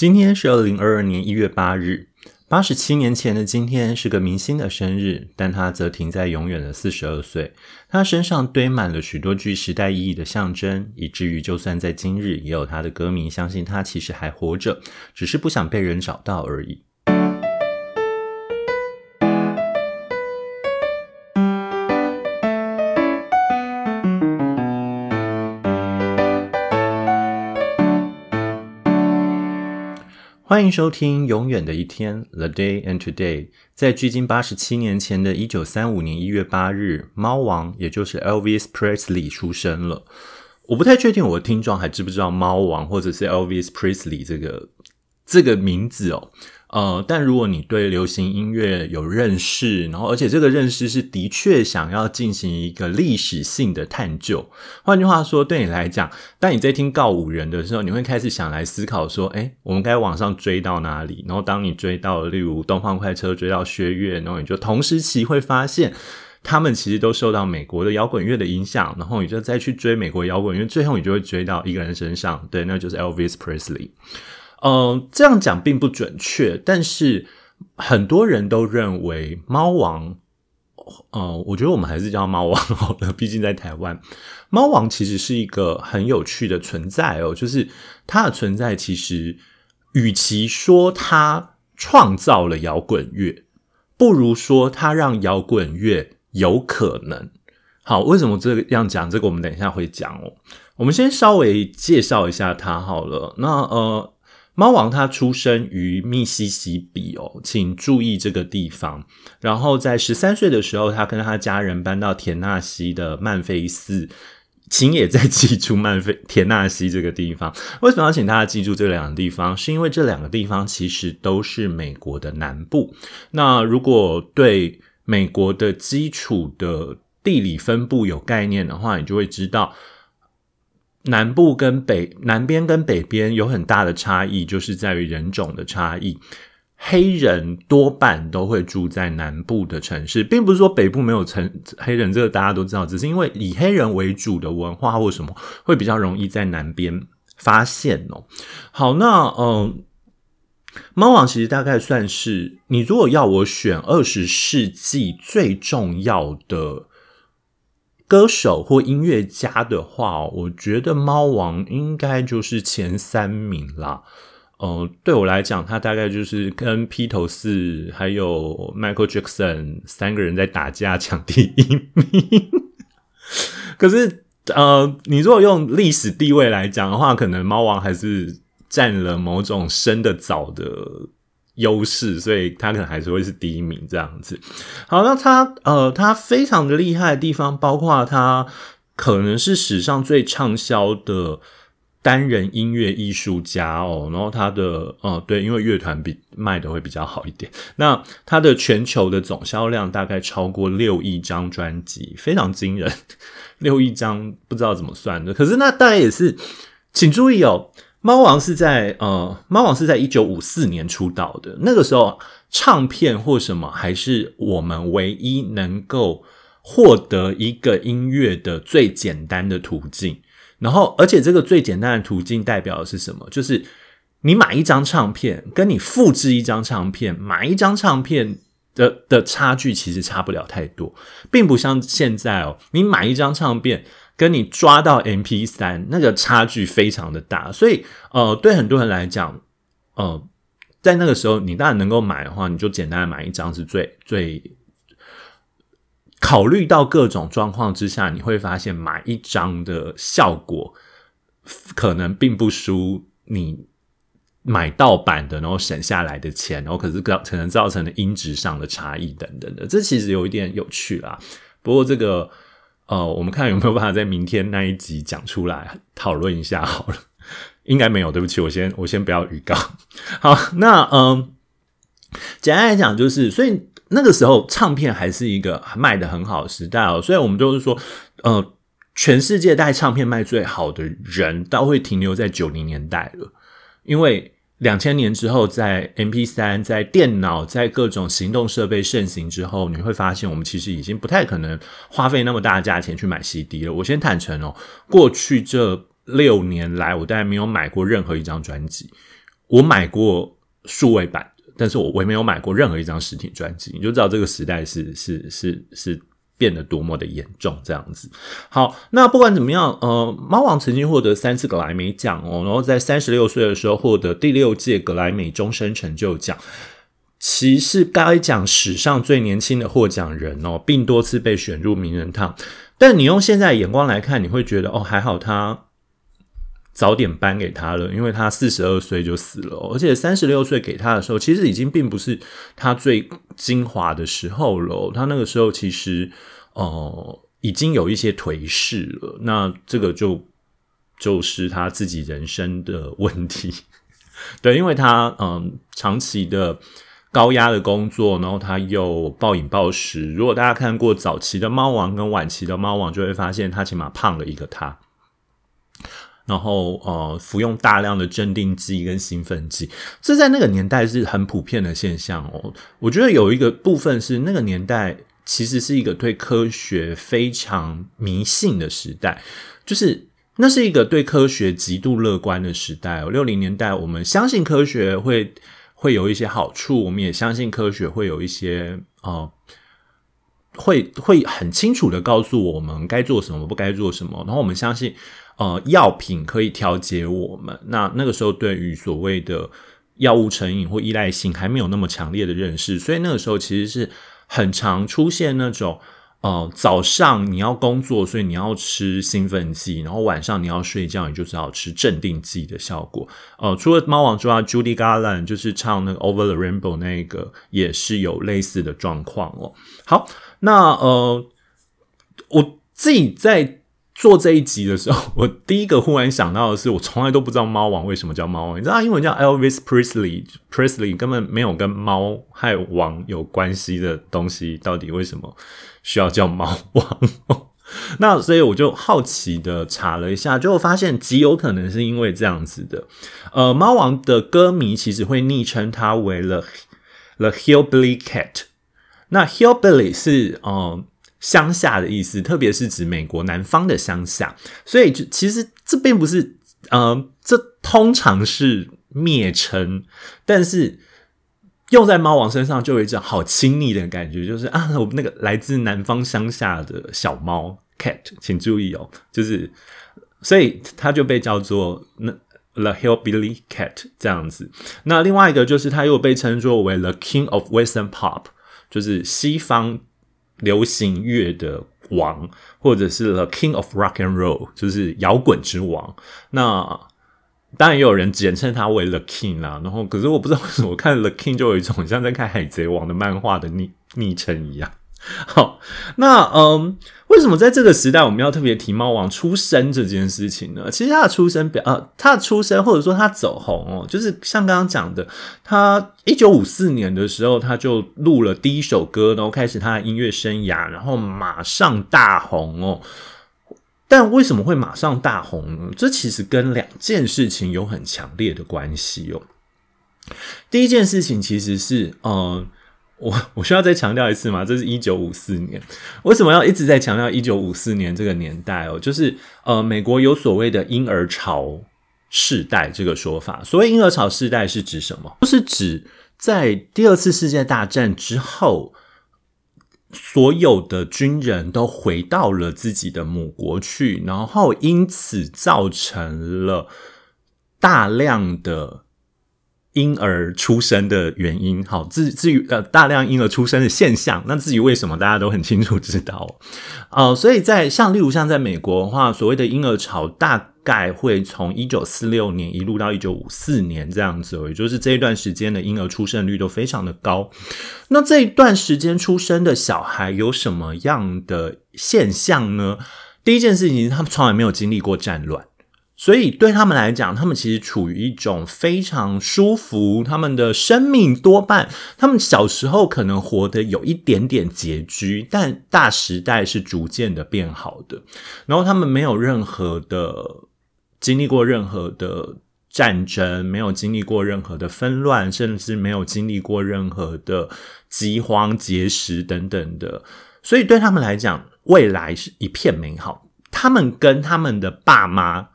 今天是二零二二年一月八日，八十七年前的今天是个明星的生日，但他则停在永远的四十二岁。他身上堆满了许多具时代意义的象征，以至于就算在今日，也有他的歌迷相信他其实还活着，只是不想被人找到而已。欢迎收听《永远的一天》（The Day and Today）。在距今八十七年前的一九三五年一月八日，猫王也就是 Elvis Presley 出生了。我不太确定我的听众还知不知道猫王或者是 Elvis Presley 这个这个名字哦。呃，但如果你对流行音乐有认识，然后而且这个认识是的确想要进行一个历史性的探究，换句话说，对你来讲，当你在听告五人的时候，你会开始想来思考说，哎，我们该往上追到哪里？然后当你追到，例如东方快车追到薛岳，然后你就同时期会发现，他们其实都受到美国的摇滚乐的影响，然后你就再去追美国摇滚乐，最后你就会追到一个人身上，对，那就是 Elvis Presley。嗯，这样讲并不准确，但是很多人都认为猫王，呃，我觉得我们还是叫猫王好了，毕竟在台湾，猫王其实是一个很有趣的存在哦，就是它的存在其实，与其说它创造了摇滚乐，不如说它让摇滚乐有可能。好，为什么这样讲？这个我们等一下会讲哦。我们先稍微介绍一下它好了。那呃。猫王他出生于密西西比哦，请注意这个地方。然后在十三岁的时候，他跟他家人搬到田纳西的曼菲斯，请也在记住曼菲田纳西这个地方。为什么要请大家记住这两个地方？是因为这两个地方其实都是美国的南部。那如果对美国的基础的地理分布有概念的话，你就会知道。南部跟北南边跟北边有很大的差异，就是在于人种的差异。黑人多半都会住在南部的城市，并不是说北部没有城黑人，这个大家都知道，只是因为以黑人为主的文化或什么会比较容易在南边发现哦。好，那嗯，猫王其实大概算是你如果要我选二十世纪最重要的。歌手或音乐家的话，我觉得猫王应该就是前三名啦。呃，对我来讲，他大概就是跟披头士还有 Michael Jackson 三个人在打架抢第一名。可是，呃，你如果用历史地位来讲的话，可能猫王还是占了某种生的早的。优势，所以他可能还是会是第一名这样子。好，那他呃，他非常的厉害的地方，包括他可能是史上最畅销的单人音乐艺术家哦。然后他的呃，对，因为乐团比卖的会比较好一点。那他的全球的总销量大概超过六亿张专辑，非常惊人。六亿张不知道怎么算的，可是那大概也是，请注意哦。猫王是在呃，猫王是在一九五四年出道的。那个时候，唱片或什么还是我们唯一能够获得一个音乐的最简单的途径。然后，而且这个最简单的途径代表的是什么？就是你买一张唱片，跟你复制一张唱片，买一张唱片的的差距其实差不了太多，并不像现在哦，你买一张唱片。跟你抓到 M P 三那个差距非常的大，所以呃，对很多人来讲，呃，在那个时候你当然能够买的话，你就简单的买一张是最最。考虑到各种状况之下，你会发现买一张的效果可能并不输你买盗版的，然后省下来的钱，然后可是可能造成的音质上的差异等等的，这其实有一点有趣啦。不过这个。呃，我们看有没有办法在明天那一集讲出来讨论一下好了，应该没有，对不起，我先我先不要预告。好，那嗯，简单来讲就是，所以那个时候唱片还是一个卖的很好的时代哦，所以我们就是说，呃，全世界带唱片卖最好的人都会停留在九零年代了，因为。两千年之后，在 M P 三、在电脑、在各种行动设备盛行之后，你会发现，我们其实已经不太可能花费那么大价钱去买 C D 了。我先坦诚哦，过去这六年来，我大概没有买过任何一张专辑。我买过数位版，但是我我也没有买过任何一张实体专辑，你就知道这个时代是是是是变得多么的严重这样子。好，那不管怎么样，呃，猫王曾经获得三次格莱美奖哦，然后在三十六岁的时候获得第六届格莱美终身成就奖。其是该奖史上最年轻的获奖人哦，并多次被选入名人堂。但你用现在眼光来看，你会觉得哦，还好他早点颁给他了，因为他四十二岁就死了，而且三十六岁给他的时候，其实已经并不是他最精华的时候了。他那个时候其实哦，已经有一些颓势了。那这个就就是他自己人生的问题。对，因为他嗯，长期的。高压的工作，然后他又暴饮暴食。如果大家看过早期的猫王跟晚期的猫王，就会发现他起码胖了一个他。然后呃，服用大量的镇定剂跟兴奋剂，这在那个年代是很普遍的现象哦。我觉得有一个部分是那个年代其实是一个对科学非常迷信的时代，就是那是一个对科学极度乐观的时代。六零年代，我们相信科学会。会有一些好处，我们也相信科学会有一些呃，会会很清楚的告诉我们该做什么，不该做什么。然后我们相信，呃，药品可以调节我们。那那个时候，对于所谓的药物成瘾或依赖性还没有那么强烈的认识，所以那个时候其实是很常出现那种。哦，早上你要工作，所以你要吃兴奋剂，然后晚上你要睡觉，你就只好吃镇定剂的效果。呃，除了猫王之外，Judy Garland 就是唱那个 Over the Rainbow 那个也是有类似的状况哦。好，那呃，我自己在。做这一集的时候，我第一个忽然想到的是，我从来都不知道猫王为什么叫猫王。你知道英文叫 Elvis Presley，Presley 根本没有跟猫还有王有关系的东西，到底为什么需要叫猫王？那所以我就好奇的查了一下，就发现极有可能是因为这样子的。呃，猫王的歌迷其实会昵称他为了 The Hillbilly Cat。那 Hillbilly 是嗯。乡下的意思，特别是指美国南方的乡下，所以就其实这并不是，呃，这通常是蔑称，但是用在猫王身上就有一种好亲昵的感觉，就是啊，我那个来自南方乡下的小猫 cat，请注意哦，就是所以它就被叫做那 the hillbilly cat 这样子。那另外一个就是它又被称作为 the king of western pop，就是西方。流行乐的王，或者是 The King of Rock and Roll，就是摇滚之王。那当然也有人简称他为 The King 啦。然后，可是我不知道为什么，我看 The King 就有一种像在看海贼王的漫画的昵昵称一样。好，那嗯，为什么在这个时代我们要特别提猫王出生这件事情呢？其实他的出生表，呃，他的出生或者说他走红哦，就是像刚刚讲的，他一九五四年的时候他就录了第一首歌，然后开始他的音乐生涯，然后马上大红哦。但为什么会马上大红呢？这其实跟两件事情有很强烈的关系哦。第一件事情其实是，嗯。我 我需要再强调一次吗？这是一九五四年，为什么要一直在强调一九五四年这个年代哦？就是呃，美国有所谓的婴儿潮世代这个说法。所谓婴儿潮世代是指什么？就是指在第二次世界大战之后，所有的军人都回到了自己的母国去，然后因此造成了大量的。婴儿出生的原因，好，至至于呃大量婴儿出生的现象，那至于为什么，大家都很清楚知道，呃，所以在像例如像在美国的话，所谓的婴儿潮大概会从一九四六年一路到一九五四年这样子，也就是这一段时间的婴儿出生率都非常的高。那这一段时间出生的小孩有什么样的现象呢？第一件事情，他们从来没有经历过战乱。所以对他们来讲，他们其实处于一种非常舒服，他们的生命多半，他们小时候可能活得有一点点拮据，但大时代是逐渐的变好的。然后他们没有任何的经历过任何的战争，没有经历过任何的纷乱，甚至没有经历过任何的饥荒、节食等等的。所以对他们来讲，未来是一片美好。他们跟他们的爸妈。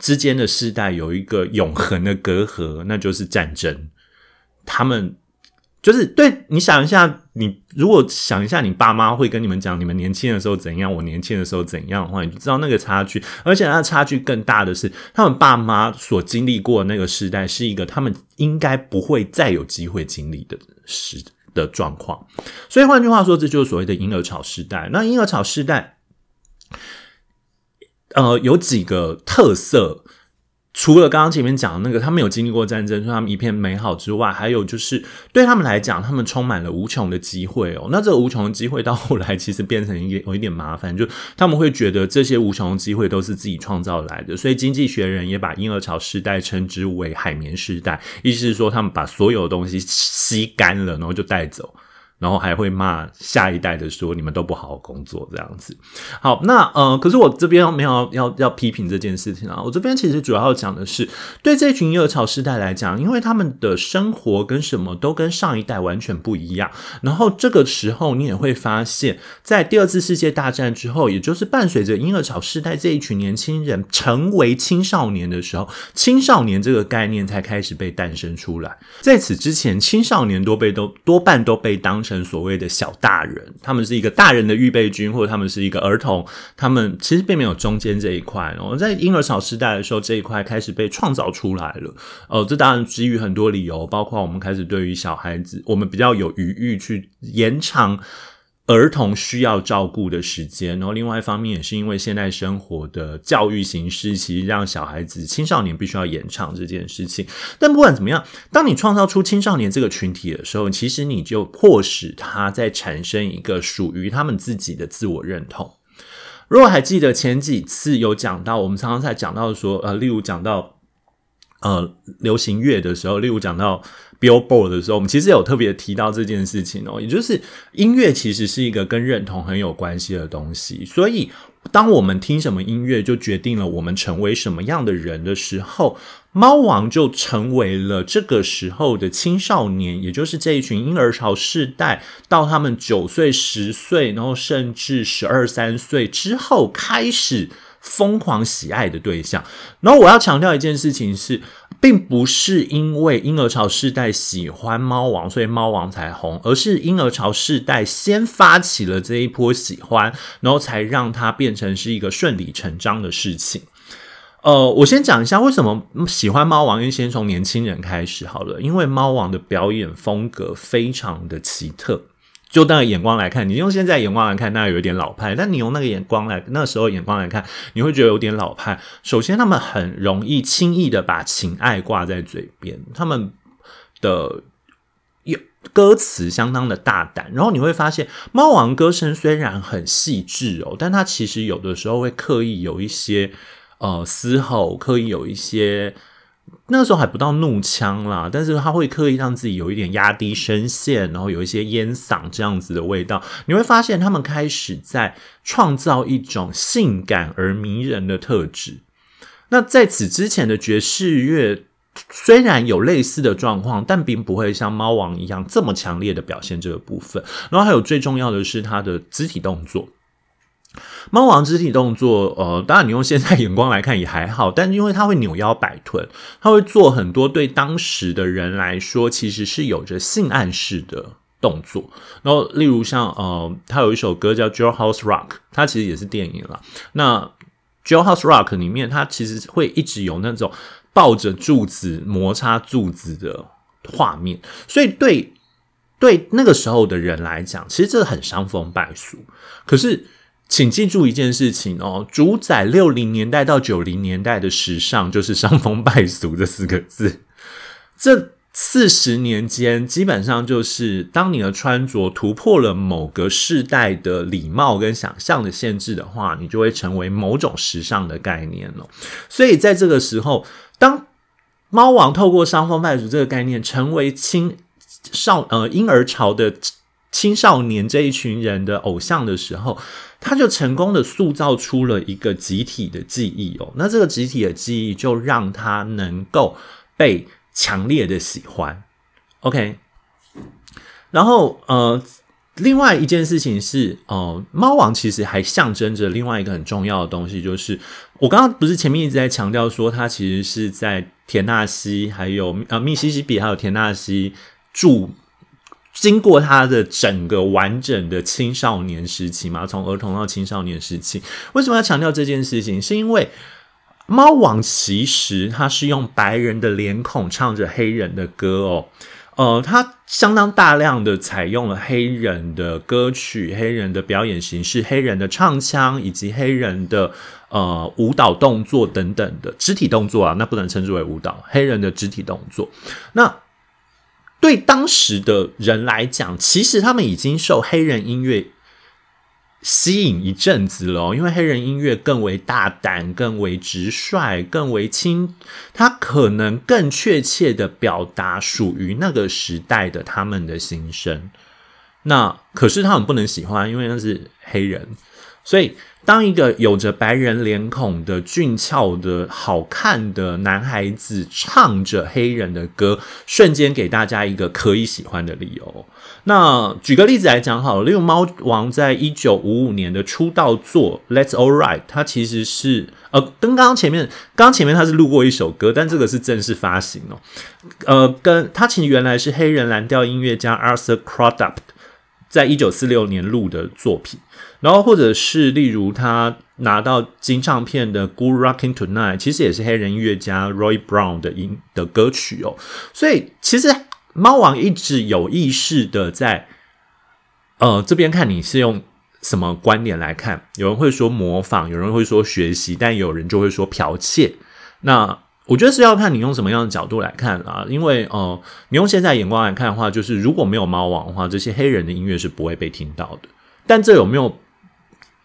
之间的世代有一个永恒的隔阂，那就是战争。他们。就是对你想一下，你如果想一下，你爸妈会跟你们讲你们年轻的时候怎样，我年轻的时候怎样的话，你就知道那个差距。而且那差距更大的是，他们爸妈所经历过那个时代，是一个他们应该不会再有机会经历的时的状况。所以换句话说，这就是所谓的婴儿潮时代。那婴儿潮时代，呃，有几个特色。除了刚刚前面讲的那个，他们有经历过战争，说他们一片美好之外，还有就是对他们来讲，他们充满了无穷的机会哦。那这个无穷的机会到后来其实变成一个有一点麻烦，就他们会觉得这些无穷的机会都是自己创造来的，所以经济学人也把婴儿潮时代称之为海绵时代，意思是说他们把所有东西吸干了，然后就带走。然后还会骂下一代的说你们都不好好工作这样子。好，那呃，可是我这边没有要要批评这件事情啊。我这边其实主要讲的是，对这群婴儿潮世代来讲，因为他们的生活跟什么都跟上一代完全不一样。然后这个时候你也会发现，在第二次世界大战之后，也就是伴随着婴儿潮世代这一群年轻人成为青少年的时候，青少年这个概念才开始被诞生出来。在此之前，青少年多被都多半都被当成。成所谓的小大人，他们是一个大人的预备军，或者他们是一个儿童，他们其实并没有中间这一块。我们在婴儿潮时代的时候，这一块开始被创造出来了。哦，这当然基于很多理由，包括我们开始对于小孩子，我们比较有余裕去延长。儿童需要照顾的时间，然后另外一方面也是因为现代生活的教育形式，其实让小孩子、青少年必须要延长这件事情。但不管怎么样，当你创造出青少年这个群体的时候，其实你就迫使他在产生一个属于他们自己的自我认同。如果还记得前几次有讲到，我们常常在讲到说，呃，例如讲到呃流行乐的时候，例如讲到。Billboard 的时候，我们其实有特别提到这件事情哦，也就是音乐其实是一个跟认同很有关系的东西。所以，当我们听什么音乐，就决定了我们成为什么样的人的时候，猫王就成为了这个时候的青少年，也就是这一群婴儿潮世代，到他们九岁、十岁，然后甚至十二三岁之后，开始疯狂喜爱的对象。然后，我要强调一件事情是。并不是因为婴儿潮世代喜欢猫王，所以猫王才红，而是婴儿潮世代先发起了这一波喜欢，然后才让它变成是一个顺理成章的事情。呃，我先讲一下为什么喜欢猫王，先从年轻人开始好了，因为猫王的表演风格非常的奇特。就那个眼光来看，你用现在眼光来看，那有一点老派；但你用那个眼光来，那时候眼光来看，你会觉得有点老派。首先，他们很容易轻易的把情爱挂在嘴边，他们的有歌词相当的大胆。然后你会发现，猫王歌声虽然很细致哦，但他其实有的时候会刻意有一些呃嘶吼，刻意有一些。那个时候还不到怒腔啦，但是他会刻意让自己有一点压低声线，然后有一些烟嗓这样子的味道。你会发现他们开始在创造一种性感而迷人的特质。那在此之前的爵士乐虽然有类似的状况，但并不会像猫王一样这么强烈的表现这个部分。然后还有最重要的是他的肢体动作。猫王肢体动作，呃，当然你用现在眼光来看也还好，但因为他会扭腰摆臀，他会做很多对当时的人来说其实是有着性暗示的动作。然后，例如像呃，他有一首歌叫《Jailhouse Rock》，它其实也是电影了。那《Jailhouse Rock》里面，它其实会一直有那种抱着柱子摩擦柱子的画面，所以对对那个时候的人来讲，其实这很伤风败俗。可是。请记住一件事情哦，主宰六零年代到九零年代的时尚就是“伤风败俗”这四个字。这四十年间，基本上就是当你的穿着突破了某个世代的礼貌跟想象的限制的话，你就会成为某种时尚的概念了。所以在这个时候，当猫王透过“伤风败俗”这个概念，成为青少呃婴儿潮的青少年这一群人的偶像的时候。他就成功的塑造出了一个集体的记忆哦，那这个集体的记忆就让他能够被强烈的喜欢。OK，然后呃，另外一件事情是，哦，猫王其实还象征着另外一个很重要的东西，就是我刚刚不是前面一直在强调说，他其实是在田纳西、还有呃密西西比还有田纳西住。经过他的整个完整的青少年时期嘛，从儿童到青少年时期，为什么要强调这件事情？是因为猫王其实他是用白人的脸孔唱着黑人的歌哦，呃，他相当大量的采用了黑人的歌曲、黑人的表演形式、黑人的唱腔以及黑人的呃舞蹈动作等等的肢体动作啊，那不能称之为舞蹈，黑人的肢体动作，那。对当时的人来讲，其实他们已经受黑人音乐吸引一阵子了，因为黑人音乐更为大胆、更为直率、更为轻，它可能更确切的表达属于那个时代的他们的心声。那可是他们不能喜欢，因为那是黑人，所以。当一个有着白人脸孔的俊俏的好看的男孩子唱着黑人的歌，瞬间给大家一个可以喜欢的理由。那举个例子来讲好了，例如猫王在一九五五年的出道作《Let's All Right》，它其实是呃跟刚刚前面刚刚前面他是录过一首歌，但这个是正式发行哦。呃，跟他其实原来是黑人蓝调音乐家 Arthur Crudup 在一九四六年录的作品。然后，或者是例如他拿到金唱片的《Good Rocking Tonight》，其实也是黑人音乐家 Roy Brown 的音的歌曲哦。所以，其实猫王一直有意识的在，呃，这边看你是用什么观点来看？有人会说模仿，有人会说学习，但有人就会说剽窃。那我觉得是要看你用什么样的角度来看啊。因为，呃，你用现在眼光来看的话，就是如果没有猫王的话，这些黑人的音乐是不会被听到的。但这有没有？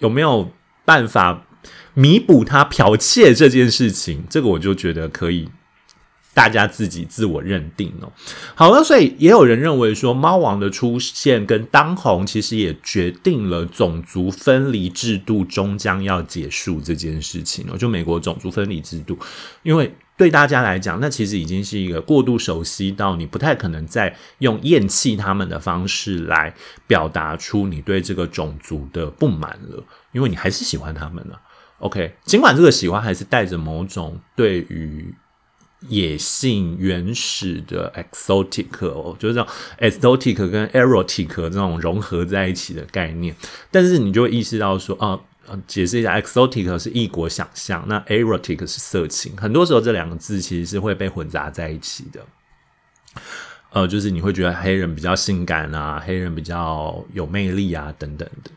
有没有办法弥补他剽窃这件事情？这个我就觉得可以，大家自己自我认定哦。好了，所以也有人认为说，猫王的出现跟当红，其实也决定了种族分离制度终将要结束这件事情哦。就美国种族分离制度，因为。对大家来讲，那其实已经是一个过度熟悉到你不太可能再用厌弃他们的方式来表达出你对这个种族的不满了，因为你还是喜欢他们了。OK，尽管这个喜欢还是带着某种对于野性、原始的 exotic，就是这种 exotic 跟 erotic 这种融合在一起的概念，但是你就会意识到说啊。解释一下，exotic 是异国想象，那 erotic 是色情。很多时候这两个字其实是会被混杂在一起的。呃，就是你会觉得黑人比较性感啊，黑人比较有魅力啊，等等的。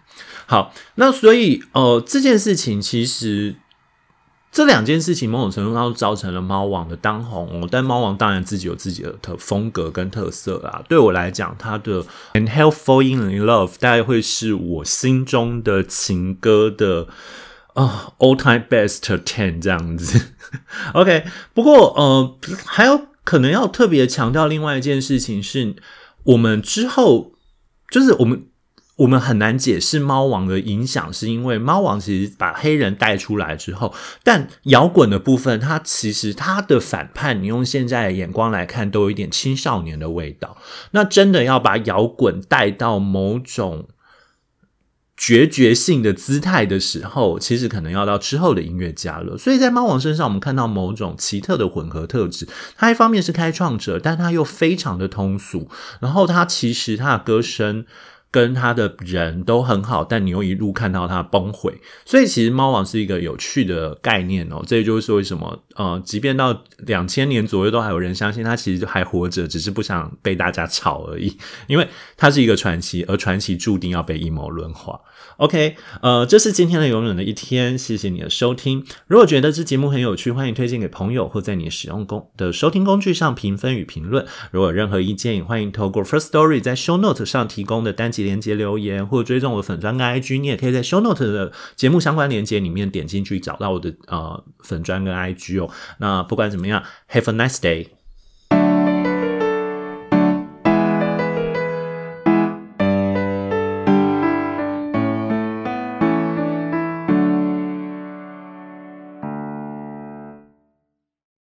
好，那所以呃，这件事情其实。这两件事情某种程度上都造成了猫王的当红哦，但猫王当然自己有自己的特风格跟特色啦。对我来讲，他的《And Help Falling in Love》大概会是我心中的情歌的啊，All Time Best Ten 这样子。OK，不过呃，还有可能要特别强调另外一件事情是，我们之后就是我们。我们很难解释猫王的影响，是因为猫王其实把黑人带出来之后，但摇滚的部分，它其实它的反叛，你用现在的眼光来看，都有一点青少年的味道。那真的要把摇滚带到某种决绝性的姿态的时候，其实可能要到之后的音乐家了。所以在猫王身上，我们看到某种奇特的混合特质。他一方面是开创者，但他又非常的通俗。然后他其实他的歌声。跟他的人都很好，但你又一路看到他崩毁，所以其实猫王是一个有趣的概念哦。这也就是为什么，呃，即便到两千年左右，都还有人相信他其实还活着，只是不想被大家炒而已。因为他是一个传奇，而传奇注定要被阴谋论化。OK，呃，这是今天的永远的一天，谢谢你的收听。如果觉得这节目很有趣，欢迎推荐给朋友，或在你使用工的收听工具上评分与评论。如果有任何意见，也欢迎透过 First Story 在 Show Note 上提供的单集连接留言，或者追踪我的粉砖跟 IG。你也可以在 Show Note 的节目相关连接里面点进去找到我的呃粉砖跟 IG 哦。那不管怎么样，Have a nice day。